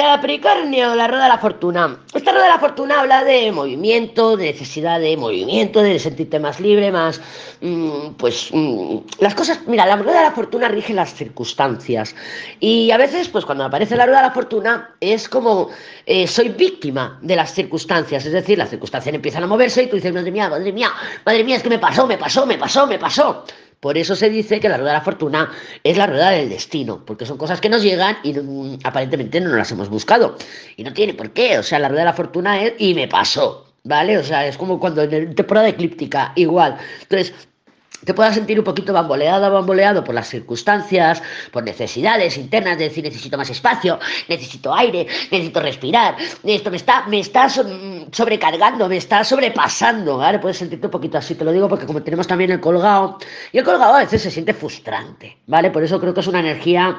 Capricornio, la rueda de la fortuna. Esta rueda de la fortuna habla de movimiento, de necesidad de movimiento, de sentirte más libre, más... Mm, pues mm, las cosas... Mira, la rueda de la fortuna rige las circunstancias. Y a veces, pues cuando aparece la rueda de la fortuna, es como eh, soy víctima de las circunstancias. Es decir, las circunstancias empiezan a moverse y tú dices, madre mía, madre mía, madre mía, es que me pasó, me pasó, me pasó, me pasó. Por eso se dice que la rueda de la fortuna es la rueda del destino, porque son cosas que nos llegan y aparentemente no nos las hemos buscado. Y no tiene por qué, o sea, la rueda de la fortuna es y me pasó, ¿vale? O sea, es como cuando en temporada eclíptica, igual. Entonces, te puedas sentir un poquito bamboleado, bamboleado por las circunstancias, por necesidades internas, de decir necesito más espacio, necesito aire, necesito respirar, esto me está, me está sobrecargando, me está sobrepasando, ¿vale? Puedes sentirte un poquito así, te lo digo porque como tenemos también el colgado, y el colgado a veces se siente frustrante, ¿vale? Por eso creo que es una energía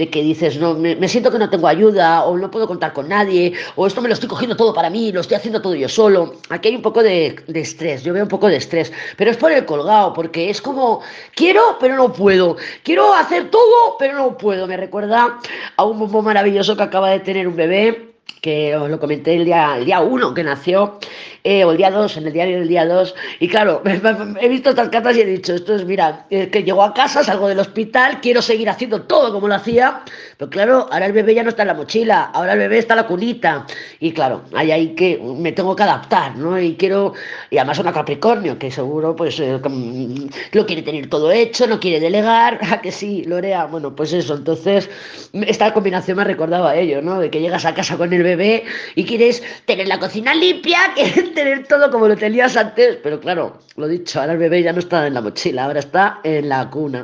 de que dices, no, me, siento que no tengo ayuda, o no puedo contar con nadie, o esto me lo estoy cogiendo todo para mí, lo estoy haciendo todo yo solo. Aquí hay un poco de, de estrés, yo veo un poco de estrés, pero es por el colgado, porque es como, quiero, pero no puedo, quiero hacer todo, pero no puedo. Me recuerda a un bombo maravilloso que acaba de tener un bebé que os lo comenté el día, el día uno que nació, eh, o el día 2, en el diario del día 2, y claro, he visto estas cartas y he dicho, esto es, mira, que llego a casa, salgo del hospital, quiero seguir haciendo todo como lo hacía, pero claro, ahora el bebé ya no está en la mochila, ahora el bebé está en la cunita, y claro, hay ahí que me tengo que adaptar, ¿no? Y quiero, y además una Capricornio, que seguro pues eh, lo quiere tener todo hecho, no quiere delegar, a que sí, Lorea, bueno, pues eso, entonces esta combinación me ha recordado a ello, ¿no? De que llegas a casa con el bebé y quieres tener la cocina limpia, tener todo como lo tenías antes, pero claro, lo dicho, ahora el bebé ya no está en la mochila, ahora está en la cuna.